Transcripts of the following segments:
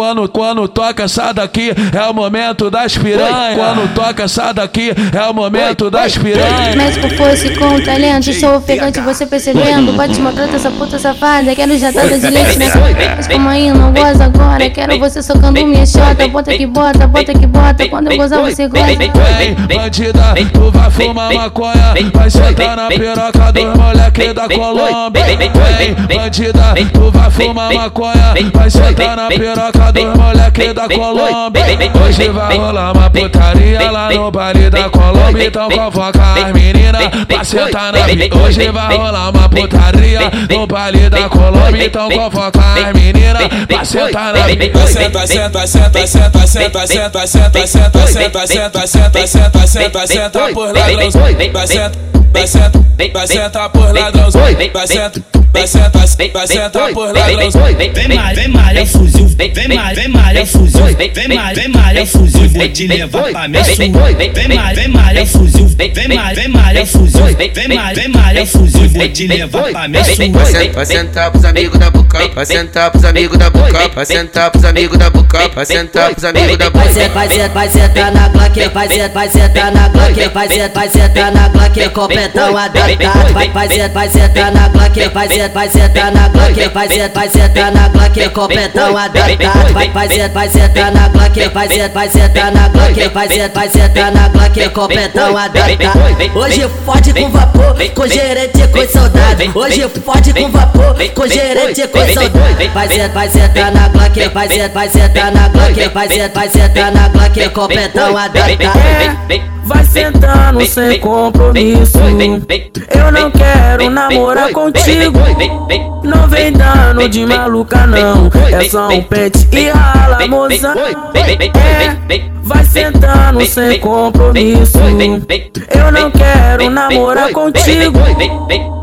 quando, quando toca essa daqui é o momento das piranhas. Quando toca essa daqui é o momento das piranhas. Médico fosse com talento, sou ofegante, você percebendo. Pode maltrata essa puta safada, quero jatada de leite na Mas como aí não goza agora, quero você socando minha chota. Bota que bota, bota que bota, quando eu gozar você goza. Vem, bandida, tu vai fumar maconha, vai sentar na piroca dos moleque da Colômbia. Vem, bandida, tu vai fumar maconha, vai sentar na piroca dos moleque da Colômbia. Hoje vai rolar uma putaria lá no baile da Colômbia, então convoca as meninas pra sentar na pi- Hoje vai rolar uma putaria no baile da Colômbia, então convoca as meninas pra sentar na pi- Senta, senta, senta, senta, senta, senta, senta, senta, senta, senta, senta, senta, senta, senta por ladrãozão. Vai senta, vai senta, vai sentar por ladrãozão. Vai senta, vai senta, vai sentar por ladrãozão. Vem malha, vem malha, fuzil. Vem malha, vem malha, fuzil. Vem malha, vem malha, fuzil. Vou te levar pra minha sul. Vem malha, vem malha, fuzil. Vem malha, vem malha, fuzil. Vem malha, vem malha, fuzil. Vou te levar pra minha sul. Vai sentar, vai sentar pros amigos da Bucão, vai sentar pros amigos da Bucão, vai sentar pros amigos da Bucão, vai sentar pros amigos da Bucão. ser, vai sentar na Glock, vai sentar na Glock, vai sentar na Glock, completão adaptado. Vai, sentar na Glock, vai ser, vai sentar na Glock, vai ser, vai sentar na Glock, completão adaptado. Vai, vai ser, vai sentar na Glock, vai ser, vai sentar na Glock, vai ser, vai sentar na Glock, completão adaptado. Hoje fode com vapor, com gerente com soldado. Hoje fode com vapor, com gerente com soldado. Vai ser, vai sentar na Glock, vai ser, vai sentar na Glock, vai ser, vai sentar na Glock, completão. Vai sentando sem compromisso. Eu não quero namorar contigo. Não vem dando de maluca, não. É só um pente e rala, moça. É, vai sentando sem compromisso. Eu não quero namorar contigo.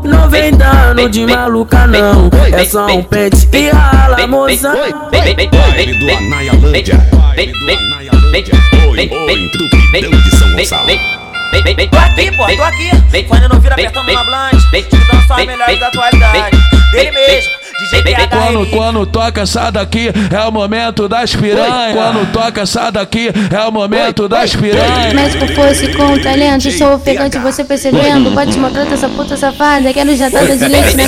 Não vem dando de maluca, não. É só um pente e rala, moça. Baile do Anaialândia. Baile do Anaialândia. Oi, oi, Trupidão de São Gonçalo. Tô aqui, pô, tô aqui. Quando não vira apertando na blanche, te as melhores da atualidade. Dele mesmo, DJ PH. Quando, quando toca essa daqui é o momento das piranhas. Quando toca essa daqui é o momento das piranhas. Médico fosse com talento, sou ofegante, você percebendo. Pode maltrata essa puta safada, quero jatada de leite na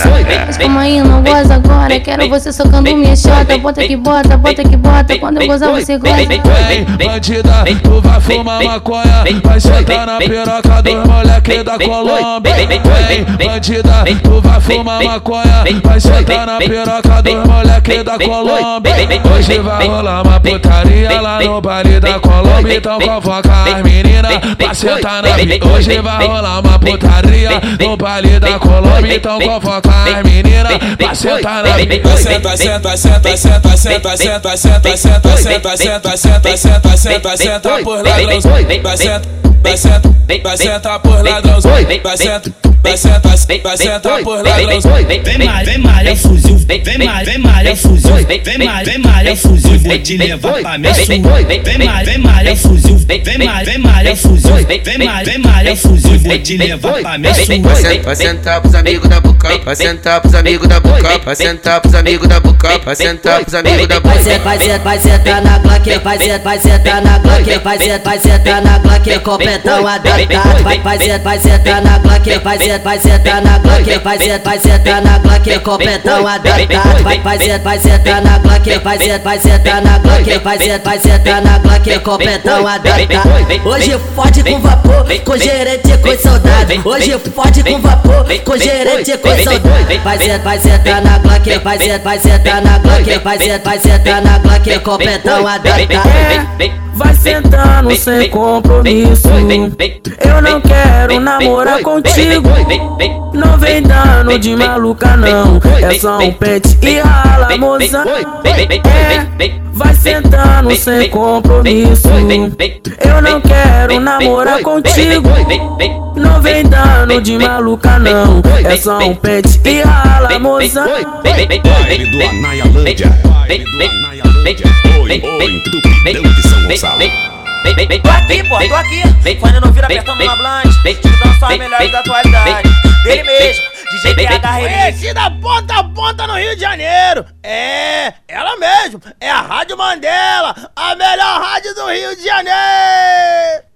Mas como aí não goza agora, quero você socando minha chota. Bota que bota, bota que bota, quando eu gozar você goza. Vem, bandida, tu vai fumar maconha, vai sentar na piroca dos moleque da Colômbia. Vem, bandida, tu vai fumar maconha, vai sentar na piroca dos moleque da Colômbia. Hoje vai rolar uma putaria lá no baile da Colômbia, então convoca as meninas pra sentar na Hoje vai rolar uma putaria no baile da Colômbia, então convoca as meninas pra sentar na pi- Senta, senta, senta, senta, senta, senta, senta, senta, senta, senta, senta, senta, senta, senta por ladrãozão. Vai senta, vai senta, vai sentar por ladrãozão. Vai senta, vai sentar, vai sentar por ladrãozão. Vem malha, vem malha, fuzil. Vem malha, vem malha, fuzil. Vem malha, vem malha, fuzil. Vou te levar pra minha sul. Vem malha, vem malha, fuzil. Vem malha, vem malha, fuzil. Vem malha, vem malha, fuzil. Vou te levar pra minha sul. Vai sentar, vai sentar pros amigos da Bucão, vai sentar pros amigos da Bucão, vai sentar pros amigos da Bucão, vai sentar pros amigos da Bucão. ser, vai ser, vai sentar na Glock, vai ser, vai sentar na Glock, vai ser, vai sentar na Glock, completão adaptado. Vai, vai ser, vai sentar na Glock, vai ser, vai sentar na Glock, vai ser, vai sentar na Glock, completão adaptado. Vai, vai ser, vai sentar na Glock, vai ser, vai sentar na Glock, vai ser, vai sentar na Glock, completão adaptado. Hoje fode com vapor, com gerente com soldado. Hoje fode com vapor, com gerente com soldado. Vai ser, vai sentar na Glock, vai ser, vai sentar na Glock, vai ser, vai sentar na Glock, completão adaptado. É, vai sentando sem compromisso. Eu não quero namorar contigo. Não vem dando de maluca, não. É só um pente e rala, moça. É, vai sentando sem compromisso. Eu não quero namorar contigo. Não vem dando de maluca, não. É só um pente e rala, moça. Baile do Anaialândia. Baile do Anaialândia. Oi, oi, Trupidão de São Gonçalo. Tô aqui, pô, tô aqui. Quando não vira apertando na blanche, te dando só as melhores da atualidade. Dele mesmo, DJ PH. Conhecida ponta a ponta no Rio de Janeiro. É, ela mesmo. É a Rádio Mandela, a melhor rádio do Rio de Janeiro.